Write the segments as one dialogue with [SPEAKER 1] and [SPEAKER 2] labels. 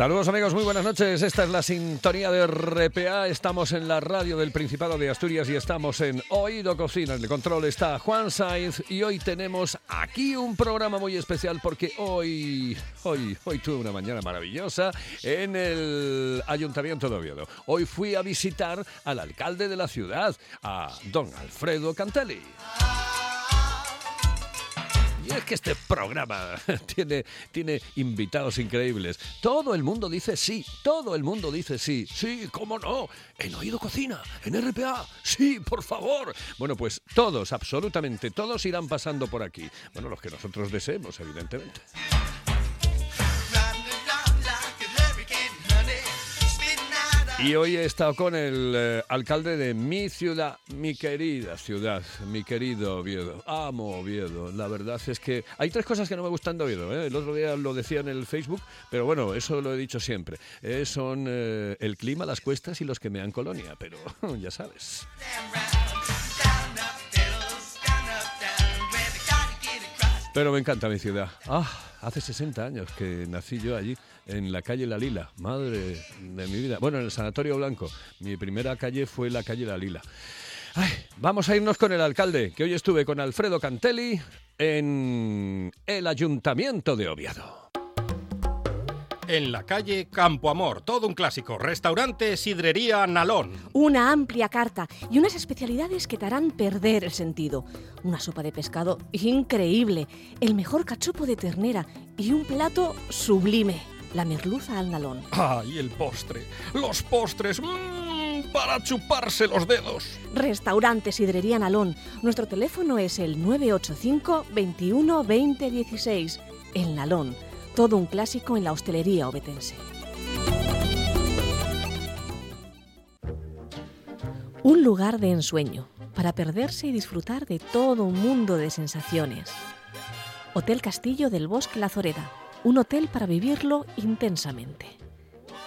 [SPEAKER 1] Saludos amigos, muy buenas noches. Esta es la sintonía de RPA. Estamos en la radio del Principado de Asturias y estamos en Oído Cocina. En el control está Juan Sainz y hoy tenemos aquí un programa muy especial porque hoy, hoy, hoy tuve una mañana maravillosa en el Ayuntamiento de Oviedo. Hoy fui a visitar al alcalde de la ciudad, a don Alfredo Cantelli. Es que este programa tiene, tiene invitados increíbles. Todo el mundo dice sí, todo el mundo dice sí. Sí, cómo no. En Oído Cocina, en RPA. Sí, por favor. Bueno, pues todos, absolutamente todos irán pasando por aquí. Bueno, los que nosotros deseemos, evidentemente. Y hoy he estado con el eh, alcalde de mi ciudad, mi querida ciudad, mi querido Oviedo. Amo Oviedo. La verdad es que hay tres cosas que no me gustan de Oviedo. ¿eh? El otro día lo decía en el Facebook, pero bueno, eso lo he dicho siempre. Eh, son eh, el clima, las cuestas y los que me dan colonia, pero ya sabes. Pero me encanta mi ciudad. Ah, hace 60 años que nací yo allí, en la calle La Lila. Madre de mi vida. Bueno, en el Sanatorio Blanco. Mi primera calle fue la calle La Lila. Ay, vamos a irnos con el alcalde, que hoy estuve con Alfredo Cantelli en el Ayuntamiento de Oviedo.
[SPEAKER 2] En la calle Campo Amor, todo un clásico. Restaurante Sidrería Nalón.
[SPEAKER 3] Una amplia carta y unas especialidades que te harán perder el sentido. Una sopa de pescado increíble, el mejor cachopo de ternera y un plato sublime, la merluza al nalón.
[SPEAKER 2] ¡Ay, el postre! ¡Los postres! ¡Mmm! Para chuparse los dedos.
[SPEAKER 3] Restaurante Sidrería Nalón. Nuestro teléfono es el 985 21 20 16. El Nalón. Todo un clásico en la hostelería obetense. Un lugar de ensueño para perderse y disfrutar de todo un mundo de sensaciones. Hotel Castillo del Bosque La Zoreda. Un hotel para vivirlo intensamente.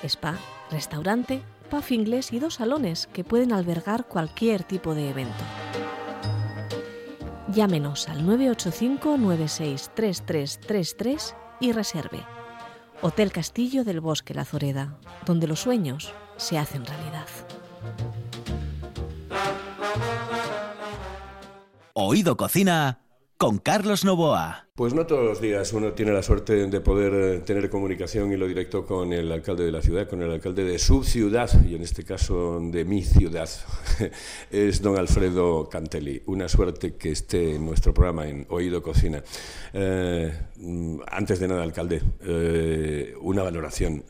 [SPEAKER 3] Spa, restaurante, puff inglés y dos salones que pueden albergar cualquier tipo de evento. Llámenos al 985 963333 y reserve. Hotel Castillo del Bosque La Zoreda, donde los sueños se hacen realidad.
[SPEAKER 4] Oído Cocina con Carlos Novoa.
[SPEAKER 5] Pues no todos los días uno tiene la suerte de poder eh, tener comunicación y lo directo con el alcalde de la ciudad, con el alcalde de su ciudad, y en este caso de mi ciudad, es don Alfredo Cantelli. Una suerte que esté en nuestro programa en Oído Cocina. Eh, mm, antes de nada, alcalde, eh, una valoración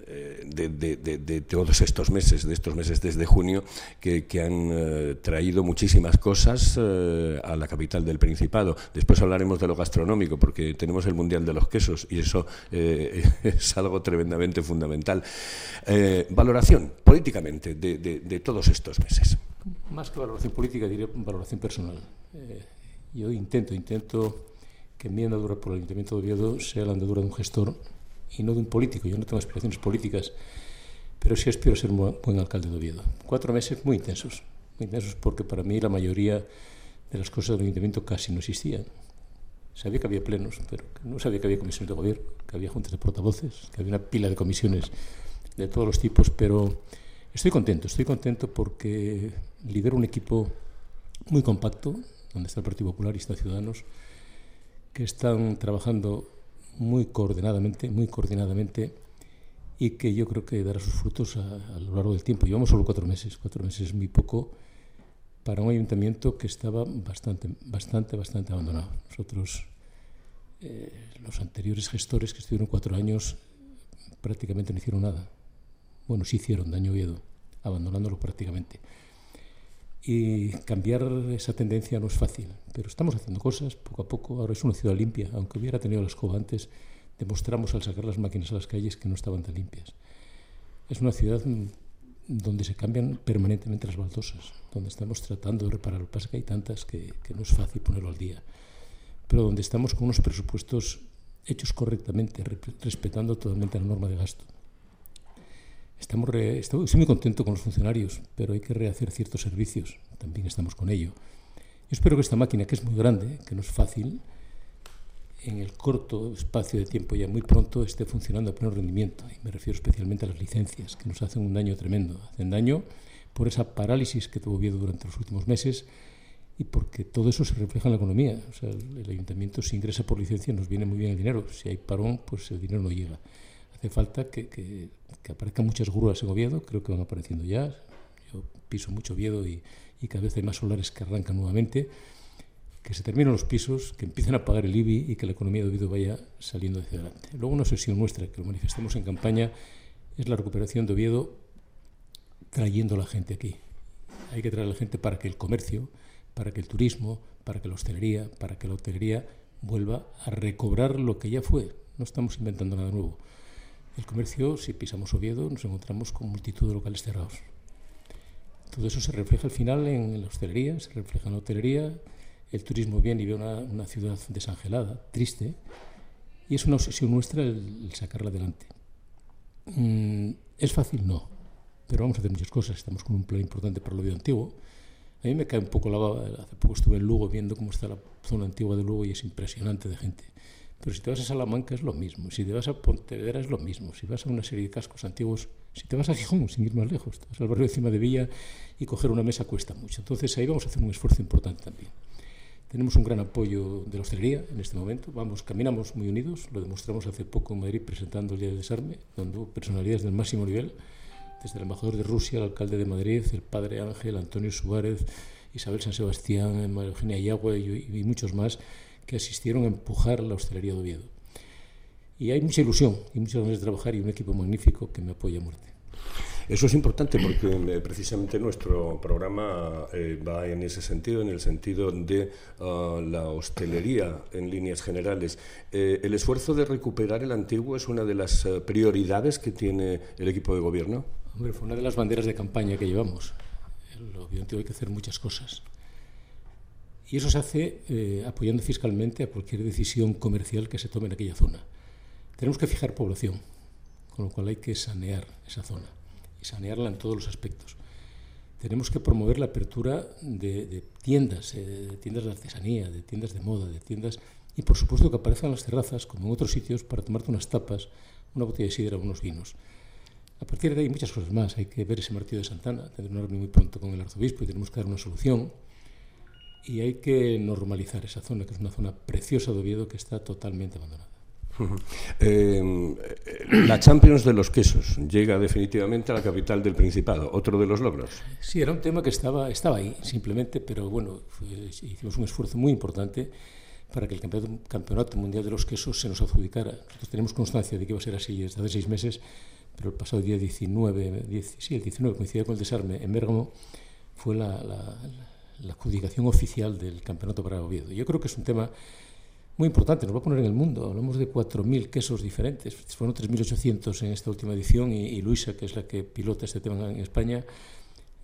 [SPEAKER 5] de, todos estos meses, de estos meses desde junio, que, han traído muchísimas cosas a la capital del Principado. Después hablaremos de lo gastronómico, tenemos el Mundial de los Quesos y eso eh, es algo tremendamente fundamental. Eh, valoración políticamente de, de- todos estos meses.
[SPEAKER 6] Más que valoración política, diría valoración personal. Eh, yo intento, intento que mi andadura por el Ayuntamiento de Oviedo sea la andadura de un gestor y no de un político. Yo no tengo aspiraciones políticas, pero sí aspiro a ser un buen alcalde de Oviedo. Cuatro meses muy intensos, muy intensos porque para mí la mayoría de las cosas del Ayuntamiento casi no existían. Sabía que había plenos, pero no sabía que había comisiones de gobierno, que había juntas de portavoces, que había una pila de comisiones de todos los tipos, pero estoy contento, estoy contento porque lidero un equipo muy compacto, donde está el Partido Popular y está Ciudadanos, que están trabajando muy coordinadamente, muy coordinadamente y que yo creo que dará sus frutos a, a lo largo del tiempo. Llevamos solo cuatro meses, cuatro meses es muy poco para un ayuntamiento que estaba bastante, bastante, bastante abandonado. Nosotros, eh, los anteriores gestores que estuvieron cuatro años, prácticamente no hicieron nada. Bueno, sí hicieron daño a Oviedo, abandonándolo prácticamente. Y cambiar esa tendencia no es fácil, pero estamos haciendo cosas poco a poco. Ahora es una ciudad limpia, aunque hubiera tenido la escoba antes, demostramos al sacar las máquinas a las calles que no estaban tan limpias. Es una ciudad donde se cambian permanentemente las baldosas, donde estamos tratando de reparar. Lo que pasa que hay tantas que, que no es fácil ponerlo al día, pero donde estamos con unos presupuestos hechos correctamente, re- respetando totalmente la norma de gasto. Estamos estoy, muy contento con los funcionarios, pero hay que rehacer ciertos servicios. También estamos con ello. Yo espero que esta máquina, que es muy grande, que no es fácil, en el corto espacio de tiempo ya muy pronto esté funcionando a pleno rendimiento. Y me refiero especialmente a las licencias, que nos hacen un daño tremendo. Hacen daño por esa parálisis que tuvo Oviedo durante los últimos meses y porque todo eso se refleja en la economía. O sea, el, ayuntamiento si ingresa por licencia nos viene muy bien el dinero. Si hay parón, pues el dinero no llega. Hace falta que, que, aparezcan muchas grúas en Oviedo, creo que van apareciendo ya. Yo piso mucho Oviedo y, y cada vez hay más solares que arrancan nuevamente. Que se terminen los pisos, que empiecen a pagar el IBI y que la economía de Oviedo vaya saliendo hacia adelante. Luego una obsesión nuestra, que lo manifestamos en campaña, es la recuperación de Oviedo trayendo a la gente aquí. Hay que traer a la gente para que el comercio, para que el turismo, para que la hostelería, para que la hotelería vuelva a recobrar lo que ya fue. No estamos inventando nada nuevo. El comercio, si pisamos Oviedo, nos encontramos con multitud de locales cerrados. Todo eso se refleja al final en la hostelería, se refleja en la hotelería. El turismo viene y ve una, ciudad desangelada, triste, y es una obsesión nuestra el, sacarla adelante. Mm, ¿Es fácil? No, pero vamos a hacer muchas cosas. Estamos con un plan importante para el Oviedo antiguo a mí me cae un poco la baba. Hace poco estuve en Lugo viendo cómo está la zona antigua de Lugo y es impresionante de gente. Pero si te vas a Salamanca es lo mismo, si te vas a Pontevedra es lo mismo, si vas a una serie de cascos antiguos, si te vas a Gijón, sin ir más lejos, te vas al barrio de Cima de Villa y coger una mesa cuesta mucho. Entonces ahí vamos a hacer un esfuerzo importante también. Tenemos un gran apoyo de la hostelería en este momento, vamos, caminamos muy unidos, lo demostramos hace poco en Madrid presentando el Día de Desarme, hubo personalidades del máximo nivel desde el embajador de Rusia, el alcalde de Madrid, el padre Ángel, Antonio Suárez, Isabel San Sebastián, María Eugenia Yagüe y, muchos más que asistieron a empujar la hostelería de Oviedo. Y hay mucha ilusión y muchas ganas de trabajar y un equipo magnífico que me apoya a muerte.
[SPEAKER 5] Eso es importante porque eh, precisamente nuestro programa eh, va en ese sentido, en el sentido de ah, la hostelería en líneas generales. Eh, ¿El esfuerzo de recuperar el antiguo es una de las prioridades que tiene el equipo de gobierno?
[SPEAKER 6] Hombre, fue una de las banderas de campaña que llevamos. Obviamente hay que hacer muchas cosas. Y eso se hace eh, apoyando fiscalmente a cualquier decisión comercial que se tome en aquella zona. Tenemos que fijar población, con lo cual hay que sanear esa zona y sanearla en todos los aspectos. Tenemos que promover la apertura de, tiendas, eh, de tiendas de artesanía, de tiendas de moda, de tiendas y por supuesto que aparezcan las terrazas, como en otros sitios, para tomarte unas tapas, una botella de sidra, unos vinos. A partir de ahí muchas cosas más. Hay que ver ese martillo de Santana, tener una reunión muy pronto con el arzobispo y tenemos que dar una solución. Y hay que normalizar esa zona, que es una zona preciosa de Oviedo que está totalmente abandonada.
[SPEAKER 5] Eh, la Champions de los quesos llega definitivamente a la capital del Principado, otro de los logros.
[SPEAKER 6] Sí, era un tema que estaba, estaba ahí, simplemente, pero bueno, hicimos un esfuerzo muy importante para que el campeonato, Mundial de los Quesos se nos adjudicara. Nosotros tenemos constancia de que iba a ser así desde hace seis meses, pero el pasado día 19, sí, el 19 coincidía con el desarme en Bérgamo, fue la, adjudicación oficial del campeonato para Oviedo. Yo creo que es un tema muy importante, nos va a poner en el mundo. Hablamos de 4.000 quesos diferentes, fueron 3.800 en esta última edición y, Luisa, que es la que pilota este tema en España,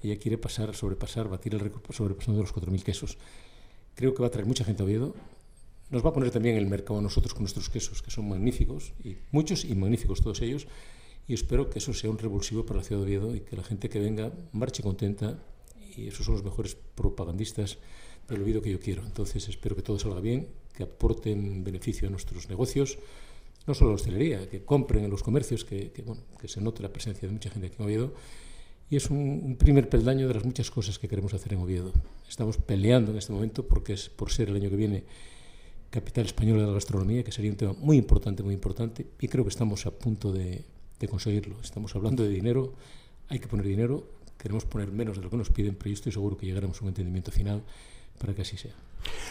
[SPEAKER 6] ella quiere pasar, sobrepasar, batir el récord sobrepasando los 4.000 quesos. Creo que va a traer mucha gente a Oviedo. Nos va a poner también en el mercado a nosotros con nuestros quesos, que son magníficos, y muchos y magníficos todos ellos y espero que eso sea un revulsivo para la ciudad de Oviedo y que la gente que venga marche contenta y esos son los mejores propagandistas del Oviedo que yo quiero. Entonces espero que todo salga bien, que aporten beneficio a nuestros negocios, no solo a la hostelería, que compren en los comercios, que, bueno, que se note la presencia de mucha gente aquí en Oviedo. Y es un, un, primer peldaño de las muchas cosas que queremos hacer en Oviedo. Estamos peleando en este momento porque es por ser el año que viene capital española de la gastronomía, que sería un tema muy importante, muy importante, y creo que estamos a punto de, de conseguirlo. Estamos hablando de dinero, hay que poner dinero, queremos poner menos de lo que nos piden, pero yo estoy seguro que llegaremos a un entendimiento final para que así sea.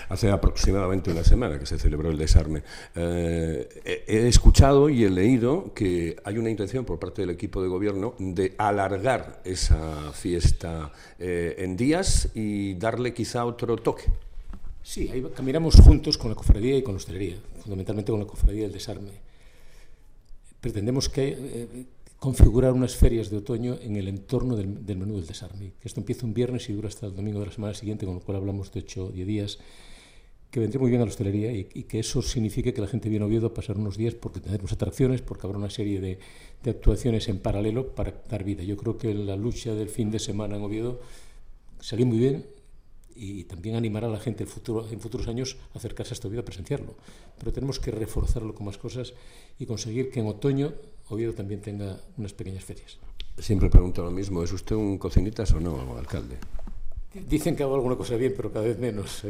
[SPEAKER 5] Hace aproximadamente una semana que se celebró el desarme. Eh, he escuchado y he leído que hay una intención por parte del equipo de gobierno de alargar esa fiesta eh, en días y darle quizá otro toque.
[SPEAKER 6] Sí, ahí caminamos juntos con la cofradía y con la hostelería, fundamentalmente con la cofradía del desarme pretendemos que, eh, configurar unas ferias de otoño en el entorno del, menú del desarme. Que esto empieza un viernes y dura hasta el domingo de la semana siguiente, con lo cual hablamos de 8 o 10 días. que vendría muy bien a la hostelería y, que eso signifique que la gente viene a Oviedo a pasar unos días porque tendremos atracciones, porque habrá una serie de, de, actuaciones en paralelo para dar vida. Yo creo que la lucha del fin de semana en Oviedo salió muy bien y también animará a la gente en, futuro, en futuros años a acercarse a esta Oviedo a presenciarlo. Pero tenemos que reforzarlo con más cosas y conseguir que en otoño Oviedo también tenga unas pequeñas ferias.
[SPEAKER 5] Siempre pregunto lo mismo, ¿es usted un cocinitas o no, alcalde?
[SPEAKER 6] Dicen que hago alguna cosa bien, pero cada vez menos,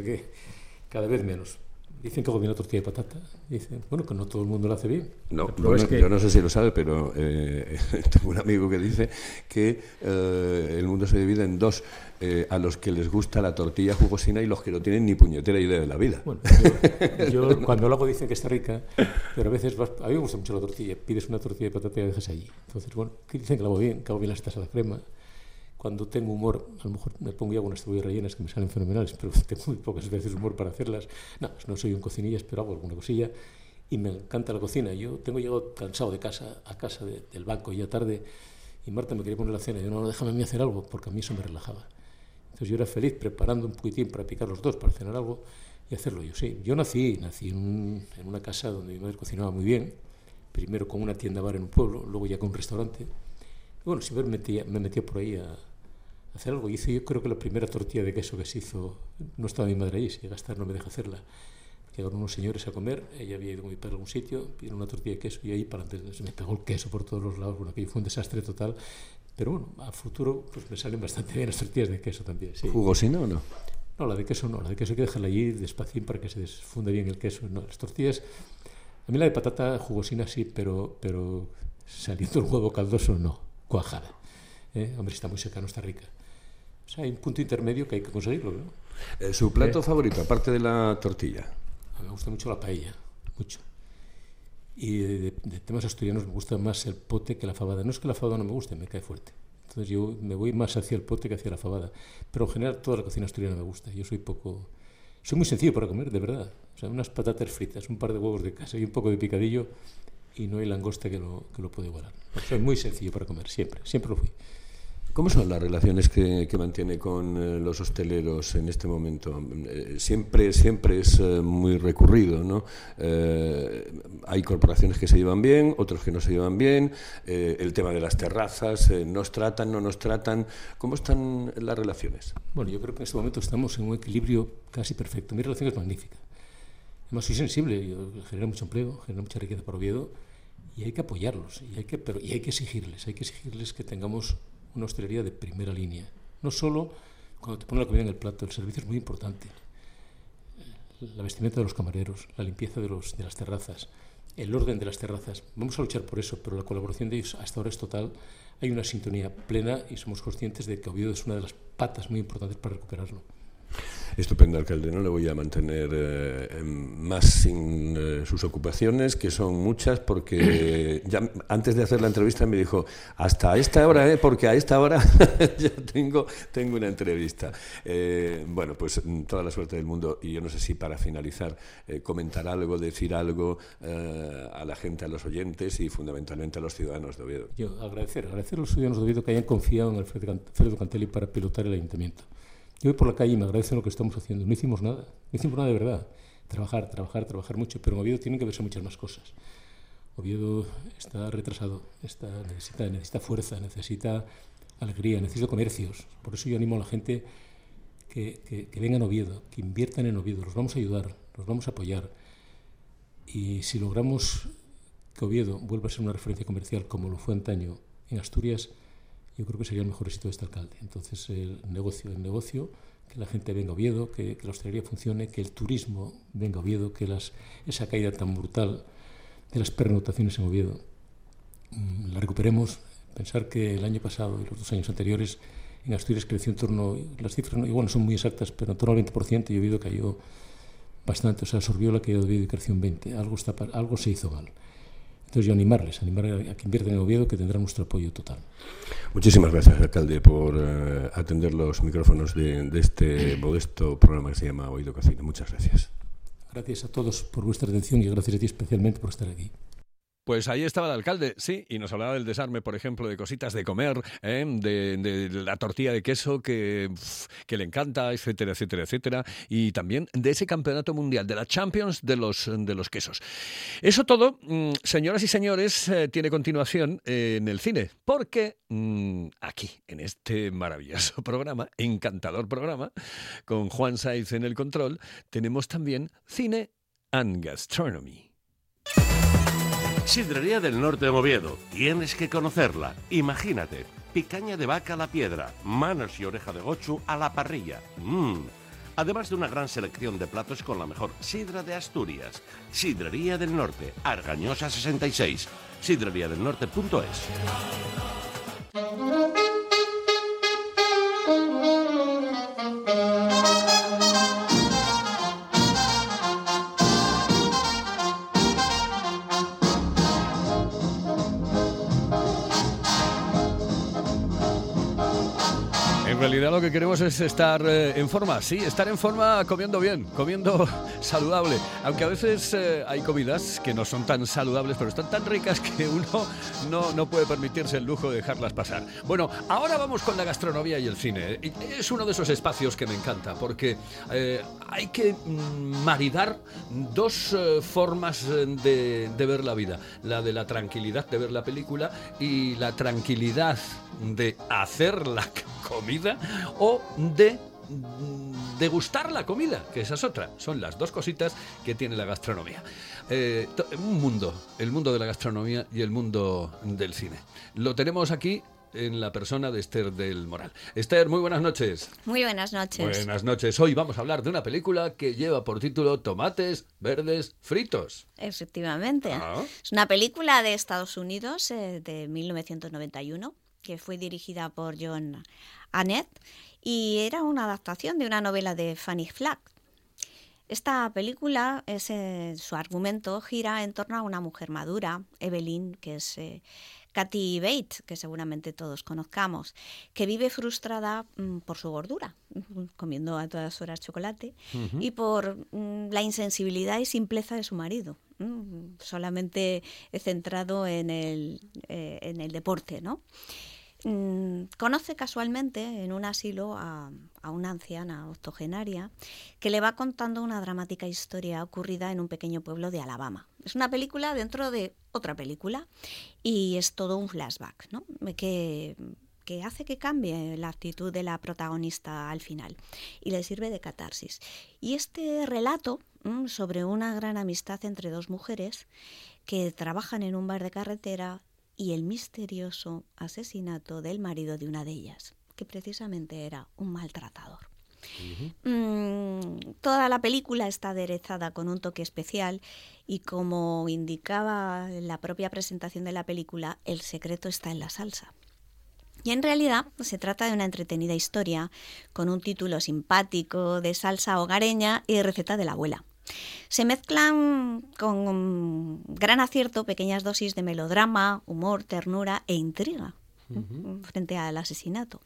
[SPEAKER 6] cada vez menos. Dicen que hago bien la tortilla de patata. Dicen, bueno, que no todo el mundo lo hace bien.
[SPEAKER 5] No, yo no sé si lo sabe, pero eh, tengo un amigo que dice que eh, el mundo se divide en dos. Eh, a los que les gusta la tortilla jugosina y los que no tienen ni puñetera idea de la vida.
[SPEAKER 6] Bueno, yo, cuando lo hago dicen que está rica, pero a veces a mí me gusta mucho la tortilla. Pides una tortilla de patata y la dejas allí. Entonces, bueno, dicen que la hago bien, que hago bien las tasas de crema cuando tengo humor, a lo mejor me pongo ya algunas cebollas rellenas que me salen fenomenales, pero tengo muy pocas veces humor para hacerlas. No, no soy un cocinillas, pero hago alguna cosilla y me encanta la cocina. Yo tengo llegado cansado de casa, a casa del banco ya tarde y Marta me quería poner la cena y yo no, déjame a mí hacer algo porque a mí eso me relajaba. Entonces yo era feliz preparando un poquitín para picar los dos, para cenar algo y hacerlo yo. Sí, yo nací, nací en, en una casa donde mi madre cocinaba muy bien, primero con una tienda bar en un pueblo, luego ya con un restaurante. Bueno, siempre me metía, me metía por ahí a, hacer algo. Hice yo creo que la primera tortilla de queso que se hizo, no estaba mi madre allí, si llega a estar no me deja hacerla. Llegaron unos señores a comer, ella había ido con mi padre a algún sitio, pidieron una tortilla de queso y ahí para se me pegó el queso por todos los lados, bueno, aquello fue un desastre total. Pero bueno, a futuro pues me salen bastante bien las tortillas de queso también. Sí.
[SPEAKER 5] ¿Jugosina o no?
[SPEAKER 6] No, la de queso no, la de queso hay que dejarla allí despacio para que se desfunde bien el queso. No, las tortillas, a mí la de patata jugosina sí, pero, pero saliendo el huevo caldoso no, cuajada. ¿Eh? Hombre, está muy seca, no está rica. O sea, hay un punto intermedio que hay que conseguirlo, ¿no?
[SPEAKER 5] Eh, ¿Su plato favorito, aparte de la tortilla?
[SPEAKER 6] A mí me gusta mucho la paella, mucho. Y de, temas asturianos me gusta más el pote que la fabada. No es que la fabada no me guste, me cae fuerte. Entonces yo me voy más hacia el pote que hacia la fabada. Pero en general toda la cocina asturiana me gusta. Yo soy poco... Soy muy sencillo para comer, de verdad. O sea, unas patatas fritas, un par de huevos de casa y un poco de picadillo y no hay langosta que lo, que lo pueda igualar. Soy muy sencillo para comer, siempre, siempre lo fui.
[SPEAKER 5] ¿Cómo son las relaciones que, mantiene con eh, los hosteleros en este momento? Eh, siempre, siempre es eh, muy recurrido, ¿no? hay corporaciones que se llevan bien, otros que no se llevan bien, el tema de las terrazas, nos tratan, no nos tratan. ¿Cómo están las relaciones?
[SPEAKER 6] Bueno, yo creo que en este momento estamos en un equilibrio casi perfecto. Mi relación es magnífica. Además, soy sensible, yo genero mucho empleo, genero mucha riqueza para Oviedo y hay que apoyarlos y hay que, pero, y hay que exigirles, hay que exigirles que tengamos una hostelería de primera línea. No solo cuando te ponen la comida en el plato, el servicio es muy importante. La vestimenta de los camareros, la limpieza de, los, de las terrazas, el orden de las terrazas. Vamos a luchar por eso, pero la colaboración de ellos hasta ahora es total. Hay una sintonía plena y somos conscientes de que Oviedo es una de las patas muy importantes para recuperarlo.
[SPEAKER 5] Estupendo, alcalde. No le voy a mantener eh, más sin eh, sus ocupaciones, que son muchas, porque ya antes de hacer la entrevista me dijo, hasta esta hora, ¿eh? porque a esta hora ya tengo, tengo una entrevista. Eh, bueno, pues mm, toda la suerte del mundo. Y yo no sé si para finalizar, comentar algo, decir algo a la gente, a los oyentes y fundamentalmente a los ciudadanos de Oviedo.
[SPEAKER 6] Yo agradecer, agradecer a los ciudadanos de Oviedo que hayan confiado en Alfredo Cantelli para pilotar el ayuntamiento. Yo voy por la calle y me agradecen lo que estamos haciendo. No hicimos nada, no hicimos nada de verdad. Trabajar, trabajar, trabajar mucho, pero en Oviedo tienen que verse muchas más cosas. Oviedo está retrasado, está, necesita, necesita fuerza, necesita alegría, necesita comercios. Por eso yo animo a la gente que, que, que a Oviedo, que inviertan en Oviedo. Los vamos a ayudar, los vamos a apoyar. Y si logramos que Oviedo vuelva a ser una referencia comercial como lo fue antaño en Asturias, yo creo que sería el mejor éxito de este alcalde. Entonces, el negocio, el negocio, que la gente venga a Oviedo, que, la hostelería funcione, que el turismo venga a Oviedo, que las, esa caída tan brutal de las pernotaciones en Oviedo mm, la recuperemos. Pensar que el año pasado y los dos años anteriores en Asturias creció en torno, las cifras igual no son muy exactas, pero en torno al 20% y Oviedo cayó bastante, o sea, absorbió la caída de Oviedo y creció un 20%. Algo, está, algo se hizo mal. Entonces, yo animarles, animar a que inviertan en Oviedo, que tendrán nuestro apoyo total.
[SPEAKER 5] Muchísimas gracias, alcalde, por uh, atender los micrófonos de, de, este modesto programa que se llama Oído Cocina. Muchas gracias.
[SPEAKER 6] Gracias a todos por vuestra atención y gracias a ti especialmente por estar aquí.
[SPEAKER 1] Pues ahí estaba el alcalde, sí, y nos hablaba del desarme, por ejemplo, de cositas de comer, ¿eh? de, la tortilla de queso que, que le encanta, etcétera, etcétera, etcétera, y también de ese campeonato mundial, de la Champions de los, de los quesos. Eso todo, mm, señoras y señores, eh, tiene continuación en el cine, porque mm, aquí, en este maravilloso programa, encantador programa, con Juan Saiz en el control, tenemos también cine and gastronomy.
[SPEAKER 7] Sidrería del Norte de Oviedo. Tienes que conocerla. Imagínate. Picaña de vaca a la piedra, manos y oreja de gochu a la parrilla. Mmm. Además de una gran selección de platos con la mejor sidra de Asturias. Sidrería del Norte, Argañosa 66. Sidreriadelnorte.es.
[SPEAKER 1] En realidad lo que queremos es estar eh, en forma, sí, estar en forma comiendo bien, comiendo saludable. Aunque a veces eh, hay comidas que no son tan saludables, pero están tan ricas que uno no, no puede permitirse el lujo de dejarlas pasar. Bueno, ahora vamos con la gastronomía y el cine. Es uno de esos espacios que me encanta, porque eh, hay que mm, maridar dos eh, formas de, de ver la vida. La de la tranquilidad de ver la película y la tranquilidad de hacer la comida o de degustar la comida, que esa es otra. Son las dos cositas que tiene la gastronomía. Eh, un mundo, el mundo de la gastronomía y el mundo del cine. Lo tenemos aquí en la persona de Esther del Moral. Esther, muy buenas noches.
[SPEAKER 8] Muy buenas noches.
[SPEAKER 1] Buenas noches. Hoy vamos a hablar de una película que lleva por título Tomates verdes fritos.
[SPEAKER 8] Efectivamente.
[SPEAKER 1] Ah.
[SPEAKER 8] Es una película de Estados Unidos eh, de 1991 que fue dirigida por John Annett y era una adaptación de una novela de Fanny Flagg. Esta película, es, eh, su argumento gira en torno a una mujer madura, Evelyn, que es eh, Kathy Bates, que seguramente todos conozcamos, que vive frustrada mm, por su gordura, comiendo a todas horas chocolate, y por mm, la insensibilidad y simpleza de su marido, mm, solamente centrado en el, eh, en el deporte, ¿no? Mm, conoce casualmente en un asilo a, una anciana octogenaria que le va contando una dramática historia ocurrida en un pequeño pueblo de Alabama. Es una película dentro de otra película y es todo un flashback, ¿no? Que, que hace que cambie la actitud de la protagonista al final y le sirve de catarsis. Y este relato mm, sobre una gran amistad entre dos mujeres que trabajan en un bar de carretera y el misterioso asesinato del marido de una de ellas, que precisamente era un maltratador. Mm, toda la película está aderezada con un toque especial y como indicaba la propia presentación de la película, el secreto está en la salsa. Y en realidad se trata de una entretenida historia con un título simpático de salsa hogareña y receta de la abuela. Se mezclan con gran acierto pequeñas dosis de melodrama, humor, ternura e intriga mm, frente al asesinato,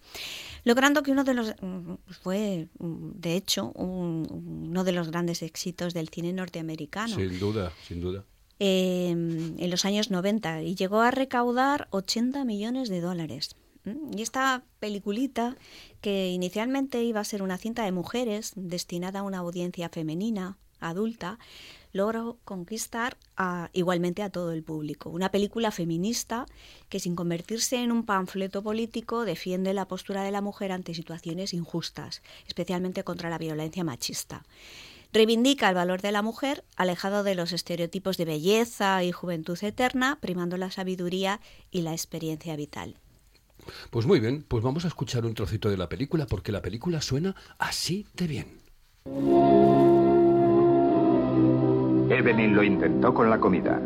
[SPEAKER 8] logrando que uno de los mm, fue mm, de hecho un- uno de los grandes éxitos del cine norteamericano
[SPEAKER 1] Sin duda, sin duda.
[SPEAKER 8] eh, en los años 90 y llegó a recaudar 80 millones de dólares. Y esta peliculita, que inicialmente iba a ser una cinta de mujeres destinada a una audiencia femenina, adulta, logró conquistar igualmente a todo el público. Una película feminista que sin convertirse en un panfleto político defiende la postura de la mujer ante situaciones injustas, especialmente contra la violencia machista. Reivindica el valor de la mujer, alejado de los estereotipos de belleza y juventud eterna, primando la sabiduría y la experiencia vital.
[SPEAKER 1] Pues muy bien, pues vamos a escuchar un trocito de la película porque la película suena así de bien.
[SPEAKER 9] Evelyn lo intentó con la comida.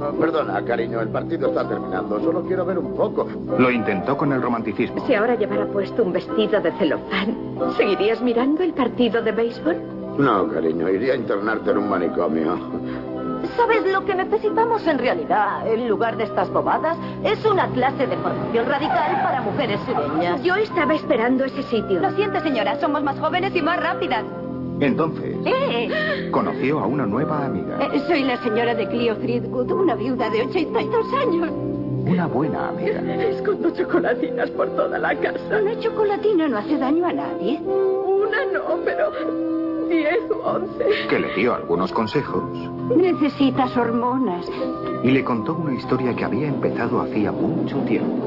[SPEAKER 10] Ah, Perdona, cariño, el partido está terminando. Solo quiero ver un poco.
[SPEAKER 9] Lo intentó con el romanticismo.
[SPEAKER 11] Si ahora llevara puesto un vestido de celofán, ¿seguirías mirando el partido de béisbol?
[SPEAKER 10] No, cariño, iría a internarte en un manicomio.
[SPEAKER 11] ¿Sabes lo que necesitamos en realidad? En lugar de estas bobadas, es una clase de formación radical para mujeres sureñas. Yo estaba esperando ese sitio.
[SPEAKER 12] Lo siento, señora, somos más jóvenes y más rápidas.
[SPEAKER 9] Entonces,
[SPEAKER 11] ¡Eh!
[SPEAKER 9] conoció a una nueva amiga.
[SPEAKER 11] Eh, Soy la señora de Clio Threadgood, una viuda de 82 años.
[SPEAKER 9] Una buena amiga.
[SPEAKER 11] Escondo chocolatinas por toda la casa. Una chocolatina no hace daño a nadie. Una no, pero 10 o 11.
[SPEAKER 9] Que le dio algunos consejos
[SPEAKER 11] Necesitas hormonas.
[SPEAKER 9] y le contó una historia que había empezado hacía mucho tiempo.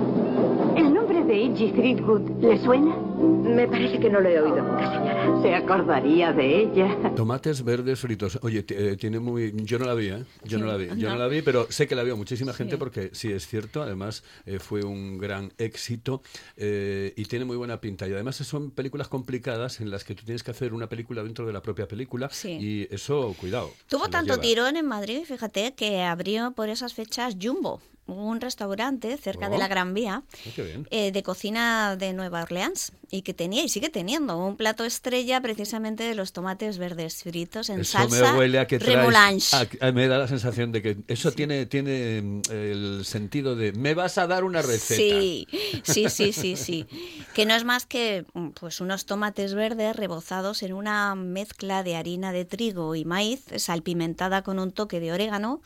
[SPEAKER 11] ¿El nombre de Iggy Threadgood le suena? Me parece que no lo he oído nunca, señora. Se acordaría de ella.
[SPEAKER 1] Tomates verdes fritos. Oye, eh, tiene muy. Yo no la vi, ¿eh? Yo no la vi. Yo no la vi, pero sé que la vio muchísima gente porque sí es cierto. Además, eh, fue un gran éxito eh, y tiene muy buena pinta. Y además, son películas complicadas en las que tú tienes que hacer una película dentro de la propia película.
[SPEAKER 8] Sí.
[SPEAKER 1] Y eso, cuidado.
[SPEAKER 8] Tuvo tanto tirón en Madrid, fíjate, que abrió por esas fechas Jumbo, un restaurante cerca de
[SPEAKER 1] Oh.
[SPEAKER 8] la Gran Vía
[SPEAKER 1] Oh, bien.
[SPEAKER 8] eh, de cocina de Nueva Orleans y que tenía y sigue teniendo un plato estrella precisamente de los tomates verdes fritos en
[SPEAKER 1] Eso
[SPEAKER 8] salsa
[SPEAKER 1] me huele a que traes, a- a- me da la sensación de que eso tiene, tiene mm, el sentido de me vas a dar una receta.
[SPEAKER 8] Sí, sí, sí, sí, sí. Que no es más que mm, pues unos tomates verdes rebozados en una mezcla de harina de trigo y maíz, salpimentada con un toque de orégano,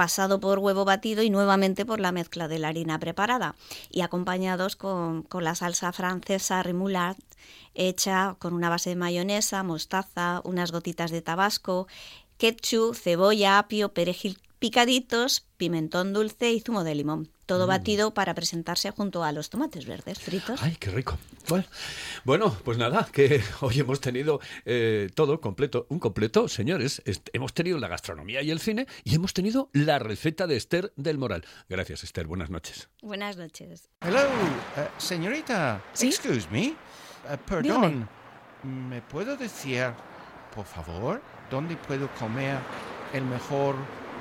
[SPEAKER 8] pasado por huevo batido y nuevamente por la mezcla de la harina preparada. Y acompañados con, con la salsa francesa remoulade hecha con una base de mayonesa, mostaza, unas gotitas de tabasco, ketchup, cebolla, apio, perejil picaditos, pimentón dulce y zumo de limón. Todo batido para presentarse junto a los tomates verdes fritos.
[SPEAKER 1] Ay, qué rico. Bueno, bueno, pues nada, que hoy hemos tenido eh, todo completo, un completo, señores. Hemos tenido la gastronomía y el cine y hemos tenido la receta de Esther del Moral. Gracias, Esther. Buenas noches.
[SPEAKER 8] Buenas noches.
[SPEAKER 12] Hello, eh, señorita. Excuse me. Eh, perdón. ¿Me puedo decir, por favor, dónde puedo comer el mejor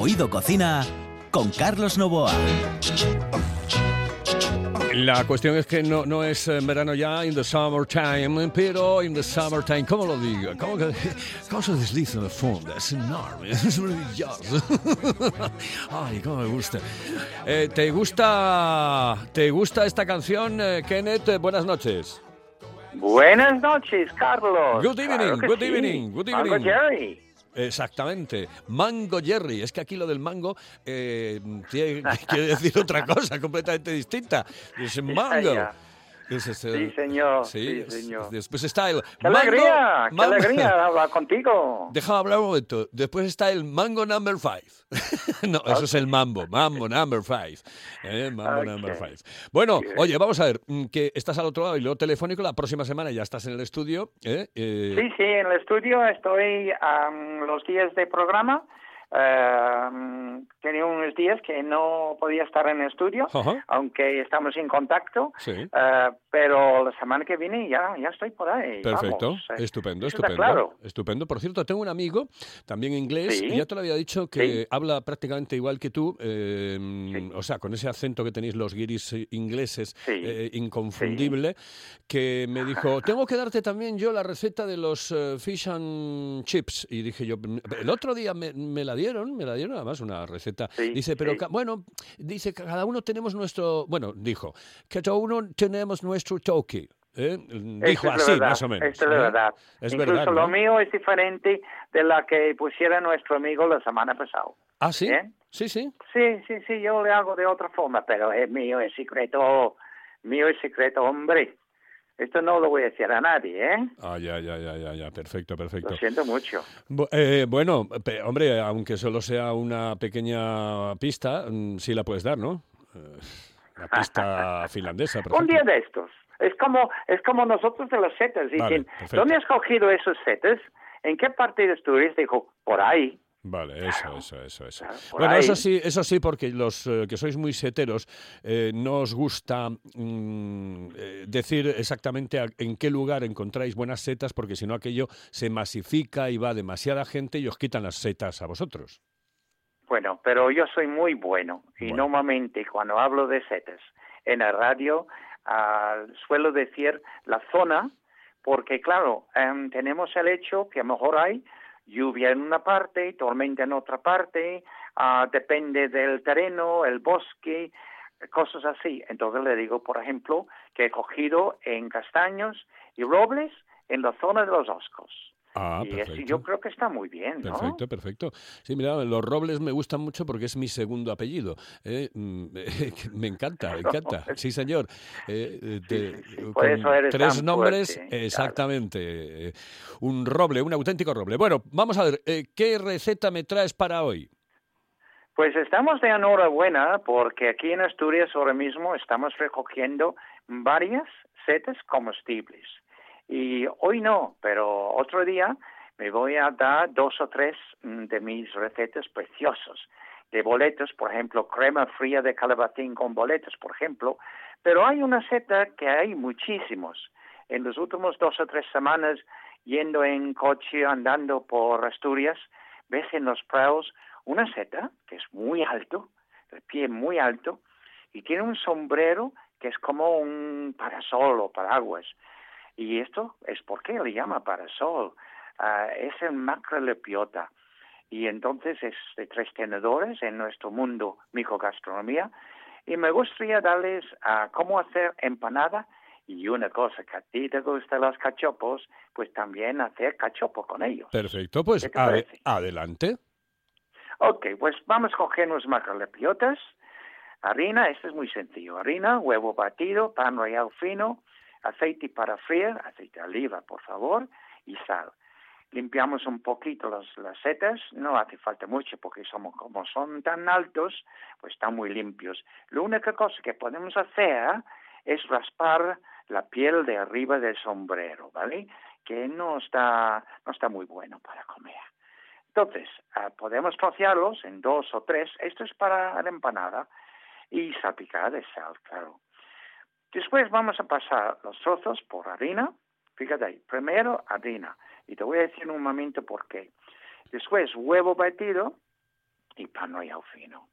[SPEAKER 4] Oído Cocina con Carlos Novoa.
[SPEAKER 1] La cuestión es que no, no es en verano ya, in the summertime, pero in the summertime, ¿cómo lo digo? ¿Cómo, que- cómo se desliza en el fondo? Es enorme, es maravilloso. Ay, cómo me gusta. Eh, ¿Te gusta te gusta esta canción, eh, Kenneth? Eh, Buenas noches.
[SPEAKER 13] Buenas noches, Carlos.
[SPEAKER 1] Good evening,
[SPEAKER 13] Claro
[SPEAKER 1] good
[SPEAKER 13] sí.
[SPEAKER 1] evening, good
[SPEAKER 13] Mango
[SPEAKER 1] evening.
[SPEAKER 13] Jerry.
[SPEAKER 1] Exactamente, Mango Jerry. Es que aquí lo del mango eh, tiene- quiere decir otra cosa completamente distinta. Es mango. Es,
[SPEAKER 13] Sí, señor.
[SPEAKER 1] sí,
[SPEAKER 13] Sí, señor.
[SPEAKER 1] después está el
[SPEAKER 13] ¡Qué
[SPEAKER 1] mango,
[SPEAKER 13] alegría! ¡Qué
[SPEAKER 1] mango-
[SPEAKER 13] alegría hablar contigo!
[SPEAKER 1] Déjame hablar un momento. Después está el mango number five. no, eso es el mambo. Mambo number five. Eh, Mambo
[SPEAKER 13] Ok.
[SPEAKER 1] number five. Bueno, oye, vamos a ver, mm, que estás al otro lado y luego telefónico. La próxima semana ya estás en el estudio. ¿eh? Eh,
[SPEAKER 13] Sí, sí, en el estudio estoy am, los días de programa. Am, tenía unos días que no podía estar en el estudio,
[SPEAKER 1] Ajá.
[SPEAKER 13] aunque estamos en contacto.
[SPEAKER 1] Sí.
[SPEAKER 13] eh, pero la semana que viene ya, ya estoy por ahí.
[SPEAKER 1] Perfecto,
[SPEAKER 13] vamos, eh.
[SPEAKER 1] estupendo, estupendo.
[SPEAKER 13] claro.
[SPEAKER 1] Estupendo. Por cierto, tengo un amigo, también inglés,
[SPEAKER 13] Sí.
[SPEAKER 1] y ya te lo había dicho, que
[SPEAKER 13] Sí.
[SPEAKER 1] habla prácticamente igual que tú, eh, o sea, con ese acento que tenéis los guiris ingleses, eh, inconfundible, que me dijo, tengo que darte también yo la receta de los eh, fish and chips. Y dije yo, el otro día me, me la dieron, me la dieron además una receta. dice, pero ca- bueno, dice, cada uno tenemos nuestro, bueno, dijo, cada uno tenemos nuestro toque. ¿eh? Dijo
[SPEAKER 13] Esto
[SPEAKER 1] así,
[SPEAKER 13] verdad,
[SPEAKER 1] más o menos.
[SPEAKER 13] Esto es
[SPEAKER 1] ¿eh?
[SPEAKER 13] verdad.
[SPEAKER 1] Es
[SPEAKER 13] Incluso
[SPEAKER 1] verdad,
[SPEAKER 13] lo
[SPEAKER 1] ¿no?
[SPEAKER 13] mío es diferente de la que pusiera nuestro amigo la semana pasada.
[SPEAKER 1] ¿Ah, sí?
[SPEAKER 13] ¿Eh?
[SPEAKER 1] Sí, sí.
[SPEAKER 13] Sí, sí, sí, yo le hago de otra forma, pero es mío, es secreto, mío es secreto, hombre. Esto no lo voy a decir a nadie, ¿eh?
[SPEAKER 1] Ah, ya, ya, ya, ya, ya, perfecto, perfecto.
[SPEAKER 13] Lo siento mucho.
[SPEAKER 1] Eh, bueno, hombre, aunque solo sea una pequeña pista, mm, sí la puedes dar, ¿no? Eh, La pista finlandesa, por
[SPEAKER 13] Un día de estos. Es como, es como nosotros de los setas.
[SPEAKER 1] Vale,
[SPEAKER 13] Dicen,
[SPEAKER 1] perfecto.
[SPEAKER 13] ¿dónde has cogido esos setas? ¿En qué parte de Asturias? Dijo, por ahí.
[SPEAKER 1] Vale, eso, eso, eso, eso.
[SPEAKER 13] por
[SPEAKER 1] Bueno, eso sí, eso sí, porque los eh, que sois muy seteros eh, no os gusta mm, eh, decir exactamente a- en qué lugar encontráis buenas setas, porque si no aquello se masifica y va demasiada gente y os quitan las setas a vosotros.
[SPEAKER 13] Bueno, pero yo soy muy bueno y
[SPEAKER 1] Bueno.
[SPEAKER 13] normalmente cuando hablo de setas en la radio ah, suelo decir la zona porque claro, em, tenemos el hecho que a lo mejor hay lluvia en una parte, tormenta en otra parte, ah, depende del terreno, el bosque, cosas así. Entonces le digo, por ejemplo, que he cogido en castaños y robles en la zona de los oscos.
[SPEAKER 1] Ah,
[SPEAKER 13] y
[SPEAKER 1] perfecto.
[SPEAKER 13] yo creo que está muy bien, ¿no?
[SPEAKER 1] Perfecto, perfecto. Sí, mira, los robles me gustan mucho porque es mi segundo apellido. ¿eh? Mm, me encanta, me encanta. Sí, señor. Eh, eh, te-
[SPEAKER 13] por
[SPEAKER 1] con
[SPEAKER 13] eso eres
[SPEAKER 1] tres
[SPEAKER 13] tan
[SPEAKER 1] nombres,
[SPEAKER 13] fuerte,
[SPEAKER 1] exactamente. Eh, Un roble, un auténtico roble. Bueno, vamos a ver, eh, ¿qué receta me traes para hoy?
[SPEAKER 13] Pues estamos de enhorabuena porque aquí en Asturias ahora mismo estamos recogiendo varias setas comestibles. Y hoy no, pero otro día me voy a dar dos o tres mm, de mis recetas preciosos de boletos, por ejemplo, crema fría de calabacín con boletos, por ejemplo. Pero hay una seta que hay muchísimos. En los últimos dos o tres semanas, yendo en coche, andando por Asturias, ves en los prados una seta que es muy alto, el pie muy alto, y tiene un sombrero que es como un parasol o paraguas. Y esto es por qué le llama parasol. Ah, es el macrolepiota. Y entonces es de tres tenedores en nuestro mundo microgastronomía. Y me gustaría darles a cómo hacer empanada y una cosa que a ti te gustan los cachopos, pues también hacer cachopo con ellos.
[SPEAKER 1] Perfecto, pues adelante.
[SPEAKER 13] Ok, pues vamos a coger unos macrolepiotas, harina, esto es muy sencillo, harina, huevo batido, pan rallado fino, aceite para freír, aceite de oliva, por favor, y sal. Limpiamos un poquito las, setas, no hace falta mucho porque somos, como son tan altos, pues están muy limpios. La única cosa que podemos hacer es raspar la piel de arriba del sombrero, ¿vale? Que no está, no está muy bueno para comer. Entonces, ah, podemos trocearlos en dos o tres. Esto es para la empanada y salpicar de sal, claro. Después vamos a pasar los trozos por harina. Fíjate ahí, primero harina. Y te voy a decir en un momento por qué. Después huevo batido y pan rallado fino.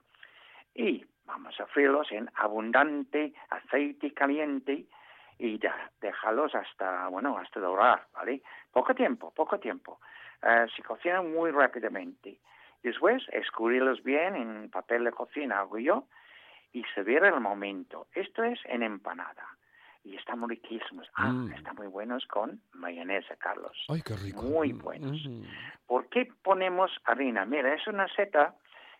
[SPEAKER 13] Y vamos a freírlos en abundante aceite caliente y ya, dejarlos hasta, bueno, hasta dorar, ¿vale? Poco tiempo, poco tiempo. Eh, se cocinan muy rápidamente. Después, escurrirlos bien en papel de cocina, hago yo, y servir el momento. Esto es en empanada. Y están muy riquísimos. Ah,
[SPEAKER 1] Mm.
[SPEAKER 13] están muy buenos con mayonesa, Carlos.
[SPEAKER 1] Ay, qué rico.
[SPEAKER 13] Muy buenos. ¿Por qué ponemos harina? Mira, es una seta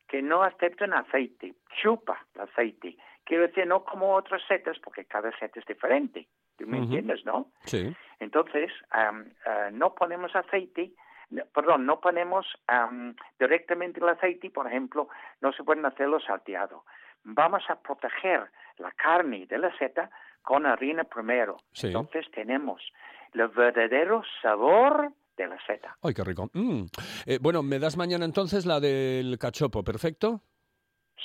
[SPEAKER 13] que no acepta en aceite, chupa el aceite. Quiero decir, no como otras setas, porque cada seta es diferente. ¿Tú me entiendes, no?
[SPEAKER 1] Sí.
[SPEAKER 13] Entonces, am, ah, no ponemos aceite, no, perdón, no ponemos am, directamente el aceite, por ejemplo, no se pueden hacerlo salteado. Vamos a proteger la carne de la seta con harina primero.
[SPEAKER 1] Sí.
[SPEAKER 13] Entonces tenemos el verdadero sabor de la seta.
[SPEAKER 1] Ay, qué rico. Mm. Eh, bueno, ¿me das mañana entonces la del cachopo, perfecto?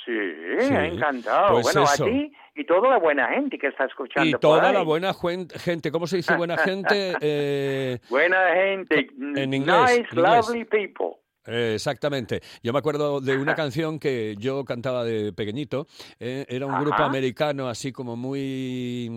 [SPEAKER 13] Sí,
[SPEAKER 1] Sí,
[SPEAKER 13] encantado.
[SPEAKER 1] pues
[SPEAKER 13] bueno,
[SPEAKER 1] eso.
[SPEAKER 13] a ti y toda la buena gente que está escuchando.
[SPEAKER 1] Y toda la buena gente, ¿cómo se dice buena gente? Eh,
[SPEAKER 13] Buena gente.
[SPEAKER 1] en inglés,
[SPEAKER 13] Nice,
[SPEAKER 1] inglés.
[SPEAKER 13] lovely people.
[SPEAKER 1] Eh, Exactamente. Yo me acuerdo de una canción que yo cantaba de pequeñito. eh, era un grupo americano así como muy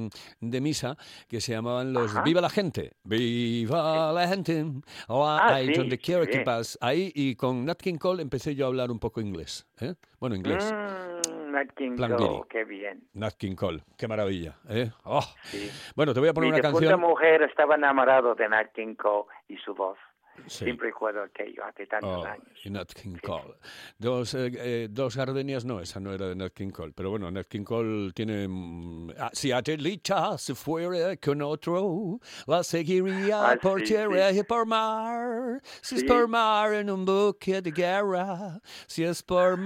[SPEAKER 1] mm, de misa que se llamaban los
[SPEAKER 13] Ajá.
[SPEAKER 1] Viva la gente. Viva la gente. Oh,
[SPEAKER 13] Ah,
[SPEAKER 1] I
[SPEAKER 13] sí,
[SPEAKER 1] don't care
[SPEAKER 13] sí.
[SPEAKER 1] Ahí y con Nat King Cole empecé yo a hablar un poco inglés. ¿eh? Bueno, inglés.
[SPEAKER 13] Mm, Nat King
[SPEAKER 1] Plan
[SPEAKER 13] Cole,
[SPEAKER 1] Giri.
[SPEAKER 13] qué bien.
[SPEAKER 1] Nat King Cole. Qué maravilla. ¿eh? Oh.
[SPEAKER 13] Sí.
[SPEAKER 1] Bueno, te voy a poner
[SPEAKER 13] Mi
[SPEAKER 1] una canción.
[SPEAKER 13] mujer estaba enamorado de Nat King Cole y su voz.
[SPEAKER 1] Sí.
[SPEAKER 13] Siempre recuerdo aquello hace tantos
[SPEAKER 1] Oh,
[SPEAKER 13] años.
[SPEAKER 1] y Nat King Cole. Dos, eh, eh, dos gardenias, no, esa no era de Nat King Cole. Pero bueno, Nat King Cole tiene. mm, ah, si Adelita se fuera con otro, la seguiría
[SPEAKER 13] Ah,
[SPEAKER 1] por
[SPEAKER 13] sí,
[SPEAKER 1] tierra y por mar. Si es por mar en un buque de guerra, si es por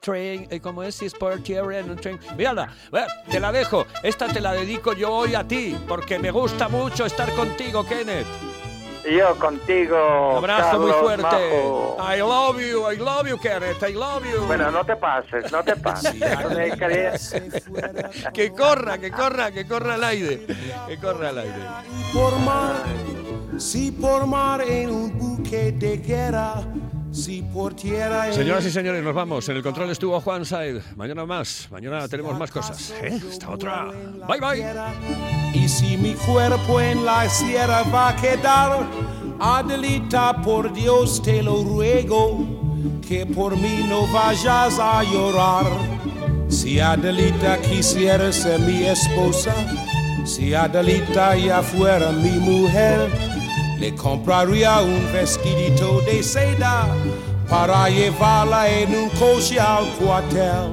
[SPEAKER 1] tren, eh, ¿cómo es? Si es por tierra en un tren. Mírala, ve, te la dejo. Esta te la dedico yo hoy a ti, porque me gusta mucho estar contigo, Kenneth.
[SPEAKER 13] Yo contigo.
[SPEAKER 1] Un abrazo muy fuerte.
[SPEAKER 13] Majo.
[SPEAKER 1] I love you, I love you, Kenneth, I love you.
[SPEAKER 13] Bueno, no te pases, no te pases.
[SPEAKER 1] Que corra, que corra, que corra al aire. Que corra al aire.
[SPEAKER 14] por mar, si por mar en un buque de guerra, si por tierra
[SPEAKER 1] Señoras y señores, nos vamos. En el control estuvo Juan Said. Mañana más. Mañana tenemos más cosas. ¿eh? Hasta otra. Bye, bye.
[SPEAKER 14] Y si mi cuerpo en la sierra va a quedar, Adelita, por Dios te lo ruego, que por mí no vayas a llorar. Si Adelita quisiera ser mi esposa, si Adelita ya fuera mi mujer, le compraría un vestidito de seda para llevarla en un coche al cuartel.